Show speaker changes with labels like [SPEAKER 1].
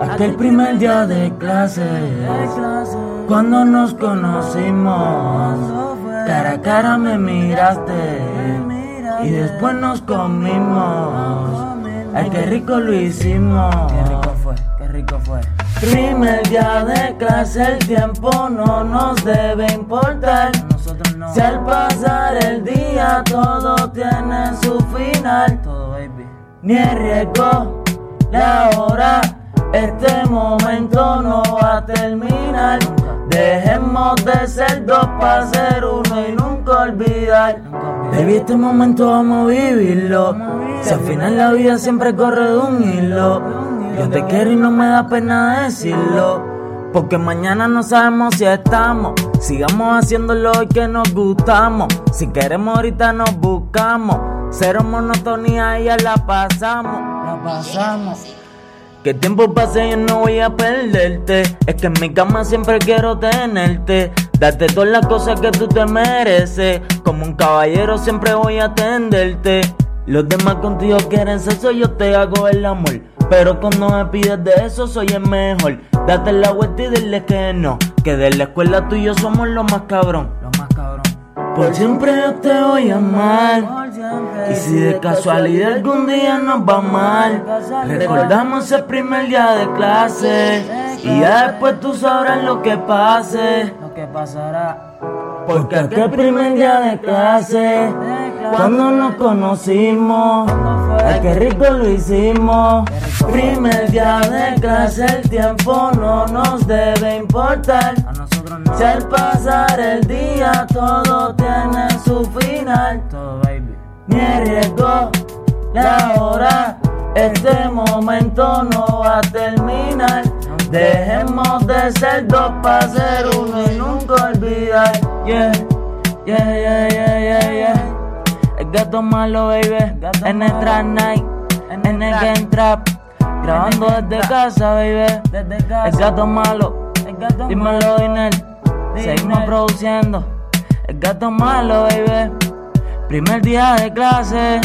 [SPEAKER 1] Aquel primer día de clase, cuando nos conocimos, cara a cara me miraste y después nos comimos. Ay, qué rico lo hicimos.
[SPEAKER 2] Qué rico fue, qué rico fue.
[SPEAKER 1] Primer día de clase, el tiempo no nos debe importar.
[SPEAKER 2] Nosotros no.
[SPEAKER 1] Si al pasar el día todo tiene su final,
[SPEAKER 2] Todo, baby.
[SPEAKER 1] ni el riesgo, la hora, este momento no va a terminar. Dejemos de ser dos para ser uno y nunca olvidar. Baby, este momento vamos a vivirlo. Si al final la vida siempre corre de un hilo. Yo te quiero y no me da pena decirlo. Porque mañana no sabemos si estamos. Sigamos haciéndolo hoy que nos gustamos. Si queremos ahorita nos buscamos. Cero monotonía y ya la pasamos.
[SPEAKER 2] La pasamos.
[SPEAKER 1] Que el tiempo pase yo no voy a perderte. Es que en mi cama siempre quiero tenerte. Darte todas las cosas que tú te mereces. Como un caballero siempre voy a atenderte. Los demás contigo quieren sexo, yo te hago el amor. Pero cuando me pides de eso, soy el mejor. Date la vuelta y dile que no. Que de la escuela tú y yo somos los más cabrón. Por siempre yo te voy a amar. Y si de casualidad algún día nos va mal, recordamos el primer día de clase. Y ya después tú sabrás lo que pase.
[SPEAKER 2] Lo que pasará.
[SPEAKER 1] Porque aquel primer día de clase, cuando nos conocimos, ay qué rico lo hicimos. Primer día de clase, el tiempo no nos debe importar. Si al pasar el día todo tiene su final.
[SPEAKER 2] Todo, baby.
[SPEAKER 1] Ni el riesgo, la hora, este momento no va a terminar. Dejemos de ser dos para ser uno y nunca olvidar. Yeah, yeah, yeah, yeah, yeah, yeah. El gato malo, baby.
[SPEAKER 2] Gato
[SPEAKER 1] en el trap night,
[SPEAKER 2] En
[SPEAKER 1] en
[SPEAKER 2] el
[SPEAKER 1] game trap. Grabando desde casa, baby.
[SPEAKER 2] Desde casa.
[SPEAKER 1] El gato malo,
[SPEAKER 2] El gato
[SPEAKER 1] dímelo. Dinel.
[SPEAKER 2] Dinel.
[SPEAKER 1] produciendo. El gato malo, baby. Primer día de clase.